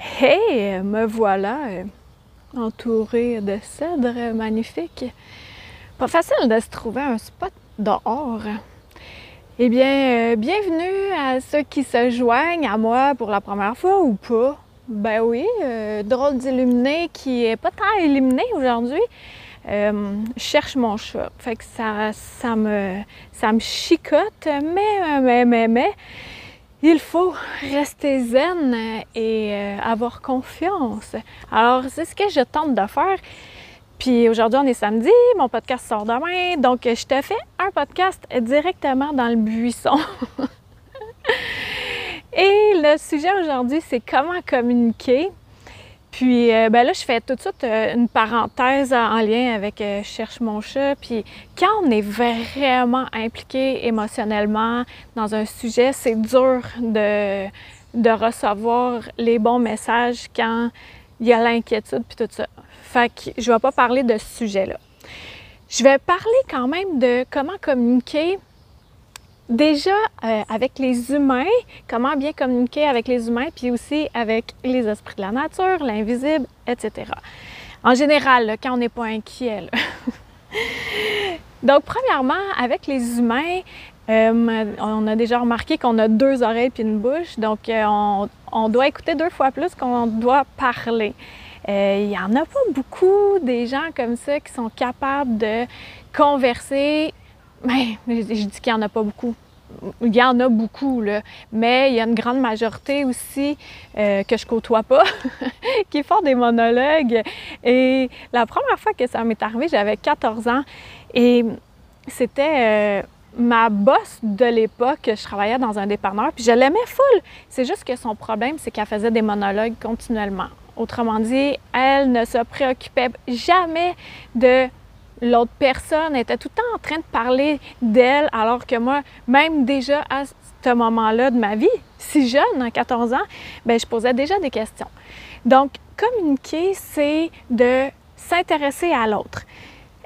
Hey, me voilà euh, entourée de cèdres magnifiques. Pas facile de se trouver un spot dehors. Eh bien, euh, bienvenue à ceux qui se joignent à moi pour la première fois ou pas. Ben oui, euh, drôle d'illuminé qui est pas tant illuminé aujourd'hui. Je cherche mon chat. Fait que ça, ça, me, ça me chicote, mais, mais, mais, mais, il faut rester zen et euh, avoir confiance. Alors, c'est ce que je tente de faire. Puis aujourd'hui, on est samedi, mon podcast sort demain, donc je te fais un podcast directement dans le buisson. et le sujet aujourd'hui, c'est comment communiquer. Puis euh, ben là, je fais tout de suite euh, une parenthèse en lien avec euh, Cherche mon chat. Puis quand on est vraiment impliqué émotionnellement dans un sujet, c'est dur de, de recevoir les bons messages quand il y a l'inquiétude puis tout ça. Fait que je vais pas parler de ce sujet-là. Je vais parler quand même de comment communiquer déjà euh, avec les humains, comment bien communiquer avec les humains, puis aussi avec les esprits de la nature, l'invisible, etc. En général, quand on n'est pas inquiet. Donc, premièrement, avec les humains, euh, on a déjà remarqué qu'on a deux oreilles puis une bouche, donc euh, on, doit écouter deux fois plus qu'on doit parler. Il n'y en a pas beaucoup des gens comme ça qui sont capables de converser. Je dis qu'il n'y en a pas beaucoup. Il y en a beaucoup, là. mais il y a une grande majorité aussi euh, que je côtoie pas qui font des monologues. Et la première fois que ça m'est arrivé, j'avais 14 ans et c'était euh, ma boss de l'époque. Je travaillais dans un dépanneur, puis je l'aimais full. C'est juste que son problème, c'est qu'elle faisait des monologues continuellement. Autrement dit, elle ne se préoccupait jamais de l'autre personne, était tout le temps en train de parler d'elle, alors que moi, même déjà à ce moment-là de ma vie, si jeune, à 14 ans, ben je posais déjà des questions. Donc, communiquer, c'est de s'intéresser à l'autre.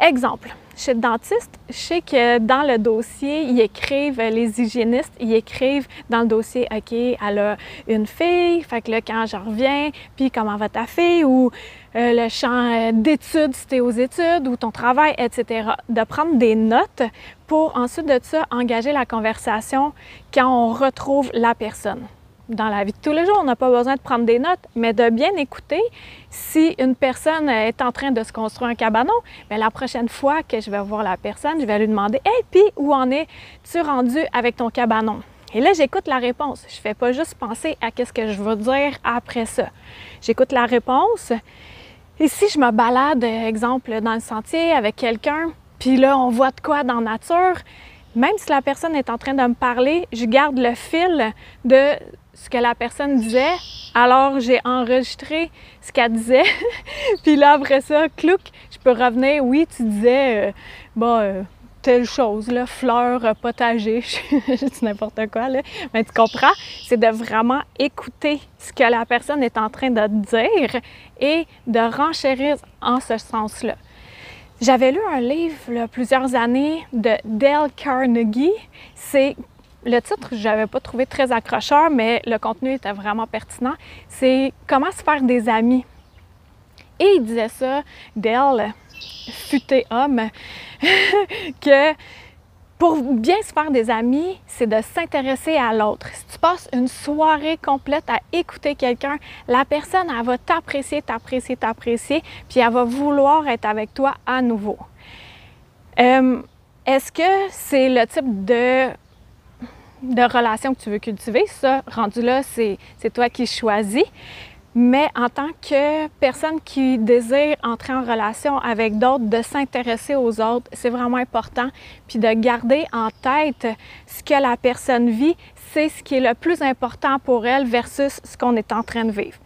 Exemple, chez le dentiste, je sais que dans le dossier, ils écrivent, les hygiénistes, ils écrivent dans le dossier, OK, elle a une fille, fait que là, quand je reviens, puis comment va ta fille, ou euh, le champ euh, d'études, si t'es aux études, ou ton travail, etc. De prendre des notes pour ensuite de ça engager la conversation quand on retrouve la personne dans la vie de tous les jours, on n'a pas besoin de prendre des notes, mais de bien écouter si une personne est en train de se construire un cabanon, bien, la prochaine fois que je vais voir la personne, je vais lui demander Hey, puis où en es-tu rendu avec ton cabanon? Et là, j'écoute la réponse. Je fais pas juste penser à qu'est-ce que je veux dire après ça. J'écoute la réponse. Et si je me balade, exemple, dans le sentier avec quelqu'un, puis là, on voit de quoi dans la nature, même si la personne est en train de me parler, je garde le fil de ce que la personne disait. Alors, j'ai enregistré ce qu'elle disait. puis là, après ça, clouc, je peux revenir. Oui, tu disais, euh, telle chose, là, fleurs, euh, potager, dis n'importe quoi, là. Mais tu comprends? C'est de vraiment écouter ce que la personne est en train de dire et de renchérir en ce sens-là. J'avais lu un livre plusieurs années de Dale Carnegie. C'est le titre, je n'avais pas trouvé très accrocheur, mais le contenu était vraiment pertinent. C'est Comment se faire des amis. Et il disait ça, Dale, futé homme, que pour bien se faire des amis, c'est de s'intéresser à l'autre. Si tu passes une soirée complète à écouter quelqu'un, la personne, elle va t'apprécier, t'apprécier, t'apprécier, puis elle va vouloir être avec toi à nouveau. Euh, Est-ce que c'est le type de, de relation que tu veux cultiver? Ça, rendu là, c'est toi qui choisis. Mais en tant que personne qui désire entrer en relation avec d'autres, de s'intéresser aux autres, c'est vraiment important. Puis de garder en tête ce que la personne vit, c'est ce qui est le plus important pour elle versus ce qu'on est en train de vivre.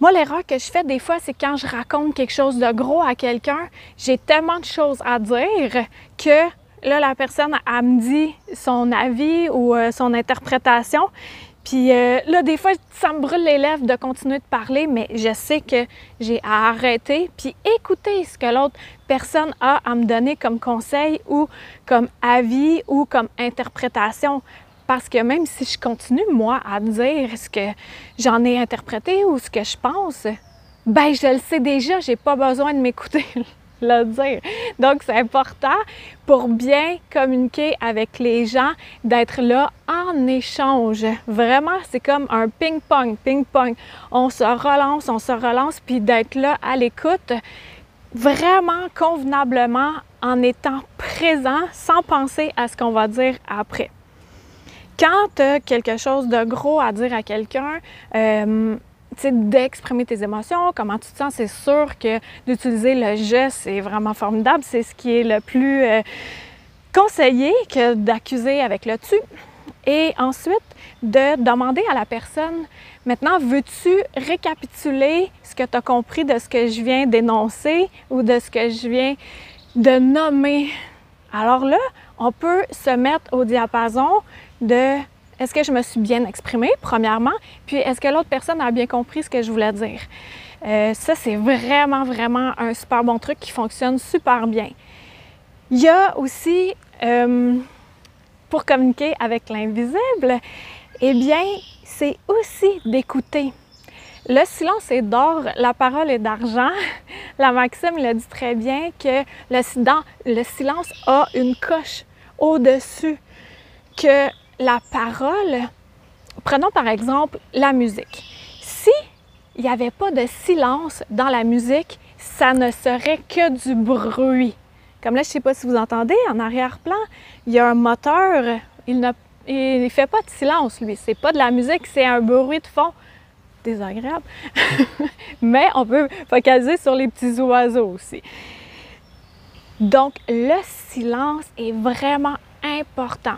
Moi, l'erreur que je fais des fois, c'est quand je raconte quelque chose de gros à quelqu'un, j'ai tellement de choses à dire que là, la personne, elle me dit son avis ou euh, son interprétation. Puis euh, là, des fois, ça me brûle les lèvres de continuer de parler, mais je sais que j'ai à arrêter puis écouter ce que l'autre personne a à me donner comme conseil ou comme avis ou comme interprétation. Parce que même si je continue, moi, à dire ce que j'en ai interprété ou ce que je pense, ben je le sais déjà, j'ai pas besoin de m'écouter le dire. Donc, c'est important pour bien communiquer avec les gens d'être là en échange. Vraiment, c'est comme un ping-pong, ping-pong. On se relance, on se relance, puis d'être là à l'écoute vraiment convenablement en étant présent sans penser à ce qu'on va dire après quand tu as quelque chose de gros à dire à quelqu'un, euh, d'exprimer tes émotions, comment tu te sens, c'est sûr que d'utiliser le je, c'est vraiment formidable. C'est ce qui est le plus euh, conseillé que d'accuser avec le tu. Et ensuite, de demander à la personne, maintenant, veux-tu récapituler ce que tu as compris de ce que je viens d'énoncer ou de ce que je viens de nommer? Alors là, on peut se mettre au diapason de est-ce que je me suis bien exprimée, premièrement, puis est-ce que l'autre personne a bien compris ce que je voulais dire? Euh, ça, c'est vraiment, vraiment un super bon truc qui fonctionne super bien. Il y a aussi, euh, pour communiquer avec l'invisible, eh bien, c'est aussi d'écouter. Le silence est d'or, la parole est d'argent. La Maxime l'a dit très bien que le, le silence a une coche au-dessus que la parole, prenons par exemple la musique. Si il n'y avait pas de silence dans la musique, ça ne serait que du bruit. Comme là, je ne sais pas si vous entendez, en arrière-plan, il y a un moteur, il ne fait pas de silence, lui. C'est pas de la musique, c'est un bruit de fond désagréable. Mais on peut focaliser sur les petits oiseaux aussi. Donc, le silence est vraiment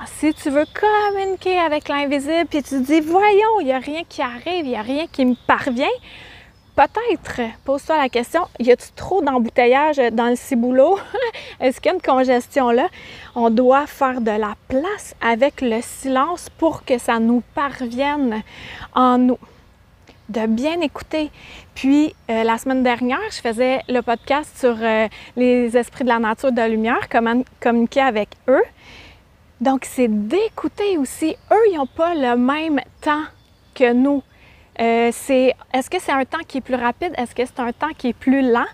Si tu veux communiquer avec l'invisible, puis tu dis, voyons, il n'y a rien qui arrive, il n'y a rien qui me parvient, peut-être, pose-toi la question, y a-t-il trop d'embouteillage dans le ciboulot? Est-ce qu'il y a une congestion là? On doit faire de la place avec le silence pour que ça nous parvienne en nous de bien écouter. Puis, euh, la semaine dernière, je faisais le podcast sur euh, les esprits de la nature de la lumière, comment communiquer avec eux. Donc, c'est d'écouter aussi. Eux, ils n'ont pas le même temps que nous. Euh, c'est, est-ce que c'est un temps qui est plus rapide? Est-ce que c'est un temps qui est plus lent?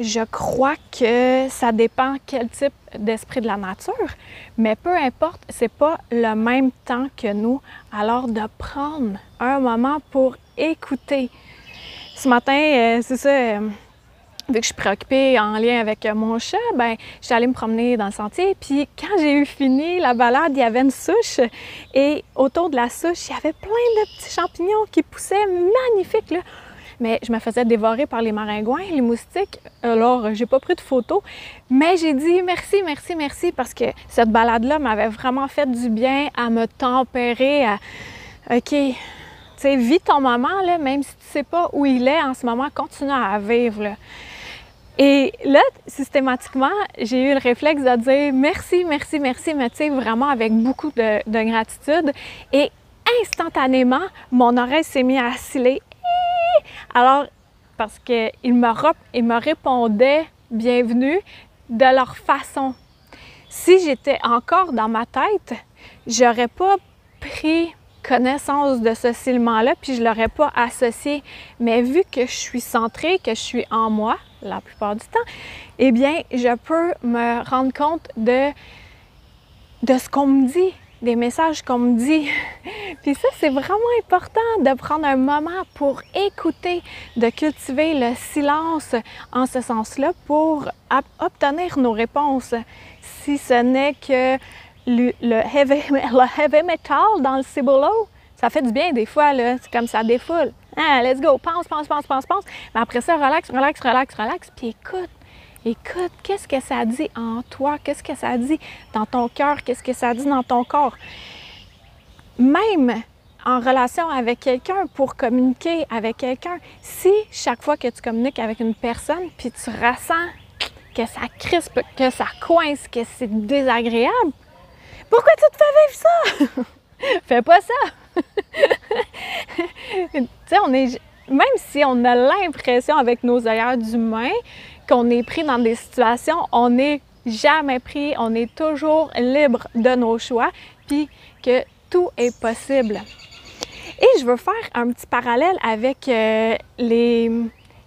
Je crois que ça dépend quel type d'esprit de la nature, mais peu importe, c'est pas le même temps que nous. Alors de prendre un moment pour écouter. Ce matin, euh, c'est ça, euh, vu que je suis préoccupée en lien avec euh, mon chat, ben, suis allée me promener dans le sentier. Puis quand j'ai eu fini la balade, il y avait une souche. Et autour de la souche, il y avait plein de petits champignons qui poussaient magnifiques. Là. Mais je me faisais dévorer par les maringouins, les moustiques. Alors, j'ai pas pris de photos. Mais j'ai dit merci, merci, merci parce que cette balade-là m'avait vraiment fait du bien à me tempérer, OK, tu sais, vis ton moment, là, même si tu sais pas où il est en ce moment, continue à vivre. Là. Et là, systématiquement, j'ai eu le réflexe de dire merci, merci, merci, mais tu vraiment avec beaucoup de, gratitude. Et instantanément, mon oreille s'est mise à sciller. Alors, parce qu'il me, répondait bienvenue de leur façon. Si j'étais encore dans ma tête, j'aurais pas pris connaissance de ce cilement-là, puis je l'aurais pas associé. Mais vu que je suis centrée, que je suis en moi, la plupart du temps, eh bien, je peux me rendre compte de, de ce qu'on me dit, des messages qu'on me dit. Puis ça, c'est vraiment important de prendre un moment pour écouter, de cultiver le silence en ce sens-là pour obtenir nos réponses. Si ce n'est que le, heavy, metal dans le ciboulot, ça fait du bien des fois, là. C'est comme ça défoule. Ah, let's go, pense, pense, pense, pense, pense. Mais après ça, relax, relax, relax, relax, puis écoute. Écoute, qu'est-ce que ça dit en toi? Qu'est-ce que ça dit dans ton cœur? Qu'est-ce que ça dit dans ton corps? Même en relation avec quelqu'un, pour communiquer avec quelqu'un, si chaque fois que tu communiques avec une personne, puis tu ressens que ça crispe, que ça coince, que c'est désagréable, pourquoi tu te fais vivre ça? Fais pas ça! tu sais, on est. Même si on a l'impression avec nos ailleurs d'humains qu'on est pris dans des situations, on n'est jamais pris, on est toujours libre de nos choix, puis que tout est possible. Et je veux faire un petit parallèle avec euh, les,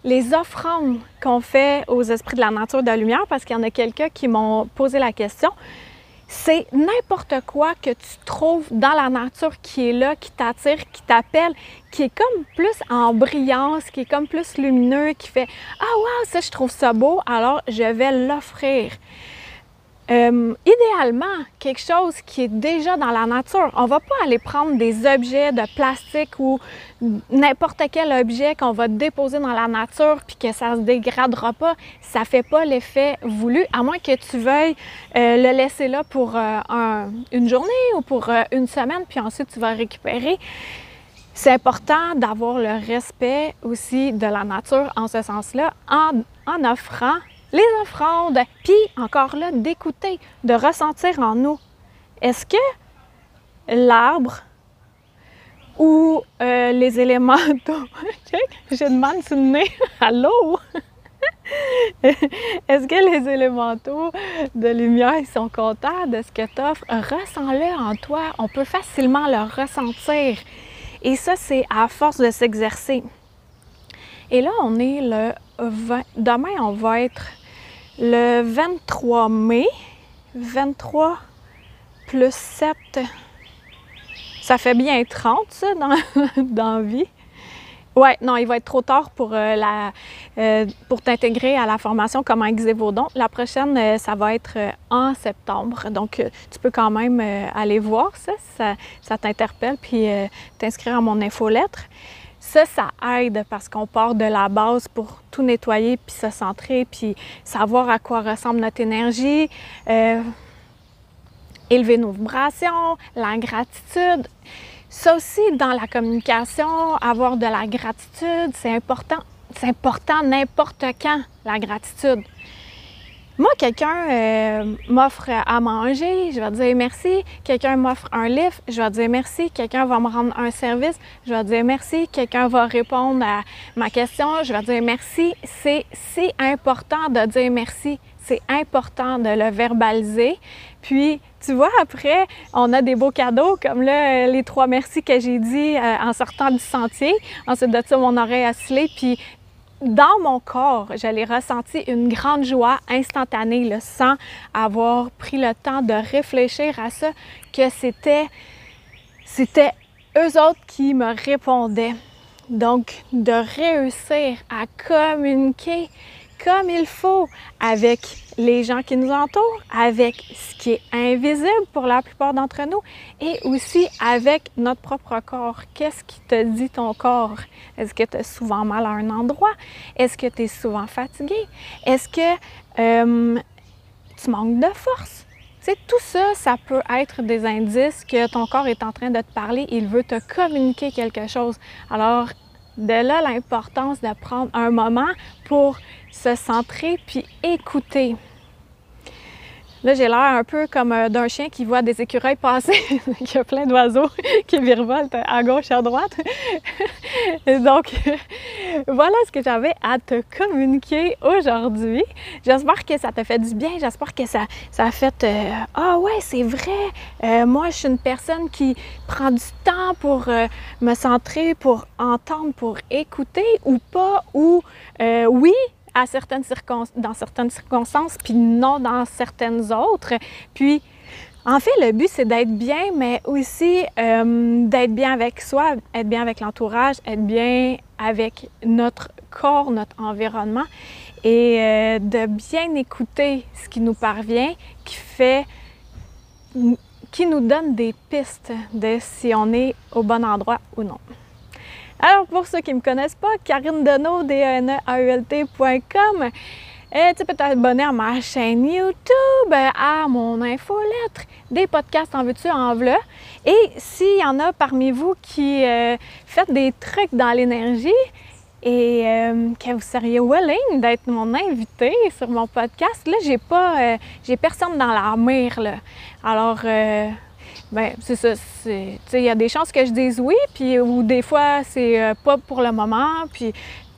les offrandes qu'on fait aux esprits de la nature de la lumière, parce qu'il y en a quelqu'un qui m'ont posé la question c'est n'importe quoi que tu trouves dans la nature qui est là, qui t'attire, qui t'appelle, qui est comme plus en brillance, qui est comme plus lumineux, qui fait Ah, wow, ça, je trouve ça beau, alors je vais l'offrir. Euh, idéalement, quelque chose qui est déjà dans la nature. On ne va pas aller prendre des objets de plastique ou n'importe quel objet qu'on va déposer dans la nature puis que ça se dégradera pas. Ça fait pas l'effet voulu, à moins que tu veuilles euh, le laisser là pour euh, une journée ou pour une semaine, puis ensuite tu vas récupérer. C'est important d'avoir le respect aussi de la nature en ce sens-là, en offrant les offrandes, puis encore là, d'écouter, de ressentir en nous. Est-ce que l'arbre ou euh, les élémentaux, je demande sur le nez, allô? Est-ce que les élémentaux de lumière sont contents de ce que tu offres? Ressens-le en toi. On peut facilement le ressentir. Et ça, c'est à force de s'exercer. Et là, on est le 20. Demain, on va être le 23 mai, 23 plus 7, ça fait bien 30, ça, dans, dans vie. Ouais, non, il va être trop tard pour, euh, euh, t'intégrer à la formation comme Exévodon. La prochaine, euh, ça va être en septembre. Donc, tu peux quand même aller voir ça, ça, ça t'interpelle, puis t'inscrire à mon infolettre. Ça, ça aide parce qu'on part de la base pour tout nettoyer, puis se centrer, puis savoir à quoi ressemble notre énergie, euh, élever nos vibrations, la gratitude. Ça aussi, dans la communication, avoir de la gratitude, c'est important. C'est important n'importe quand, la gratitude. Moi, quelqu'un euh, m'offre à manger, je vais dire merci. Quelqu'un m'offre un livre, je vais dire merci. Quelqu'un va me rendre un service, je vais dire merci. Quelqu'un va répondre à ma question, je vais dire merci. C'est important de dire merci. C'est important de le verbaliser. Puis, tu vois, après, on a des beaux cadeaux, comme là, les trois merci que j'ai dit euh, en sortant du sentier. Ensuite de ça, mon oreille a puis dans mon corps, j'allais ressentir une grande joie instantanée, sans avoir pris le temps de réfléchir à ça, que c'était, c'était eux autres qui me répondaient. Donc, de réussir à communiquer comme il faut avec les gens qui nous entourent, avec ce qui est invisible pour la plupart d'entre nous et aussi avec notre propre corps. Qu'est-ce qui te dit ton corps? Est-ce que tu as souvent mal à un endroit? Est-ce que tu es souvent fatigué? Est-ce que euh, tu manques de force? C'est tout ça, ça peut être des indices que ton corps est en train de te parler, il veut te communiquer quelque chose. Alors, de là l'importance de prendre un moment pour se centrer puis écouter. Là, j'ai l'air un peu comme euh, d'un chien qui voit des écureuils passer. Il y a plein d'oiseaux qui virevoltent à gauche, à droite. donc, voilà ce que j'avais à te communiquer aujourd'hui. J'espère que ça te fait du bien. J'espère que ça, ça a fait euh, Ah ouais, c'est vrai. Euh, moi, je suis une personne qui prend du temps pour me centrer, pour entendre, pour écouter ou pas. Ou oui, dans certaines circonstances, puis non dans certaines autres. Puis, en fait, le but, c'est d'être bien, mais aussi euh, d'être bien avec soi, être bien avec l'entourage, être bien avec notre corps, notre environnement et euh, de bien écouter ce qui nous parvient, qui fait qui nous donne des pistes de si on est au bon endroit ou non. Alors, pour ceux qui ne me connaissent pas, Karine Deneau, d e n e Euh, tu peux t'abonner à ma chaîne YouTube, à mon infolettre, des podcasts en veux-tu, en v'là. Et s'il y en a parmi vous qui euh, faites des trucs dans l'énergie, et euh, que vous seriez willing d'être mon invité sur mon podcast. Là, j'ai pas, j'ai personne dans la mer, là. Alors, ben c'est ça. Il y a des chances que je dise oui, puis ou des fois, c'est pas pour le moment. Puis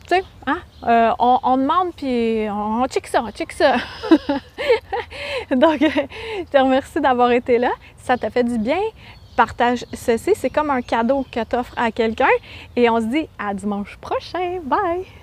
tu sais, hein? Euh, on, demande, puis on, check ça, on check ça. Donc, je te remercie d'avoir été là. Ça t'a fait du bien, partage ceci. C'est comme un cadeau que tu offres à quelqu'un. Et on se dit à dimanche prochain. Bye!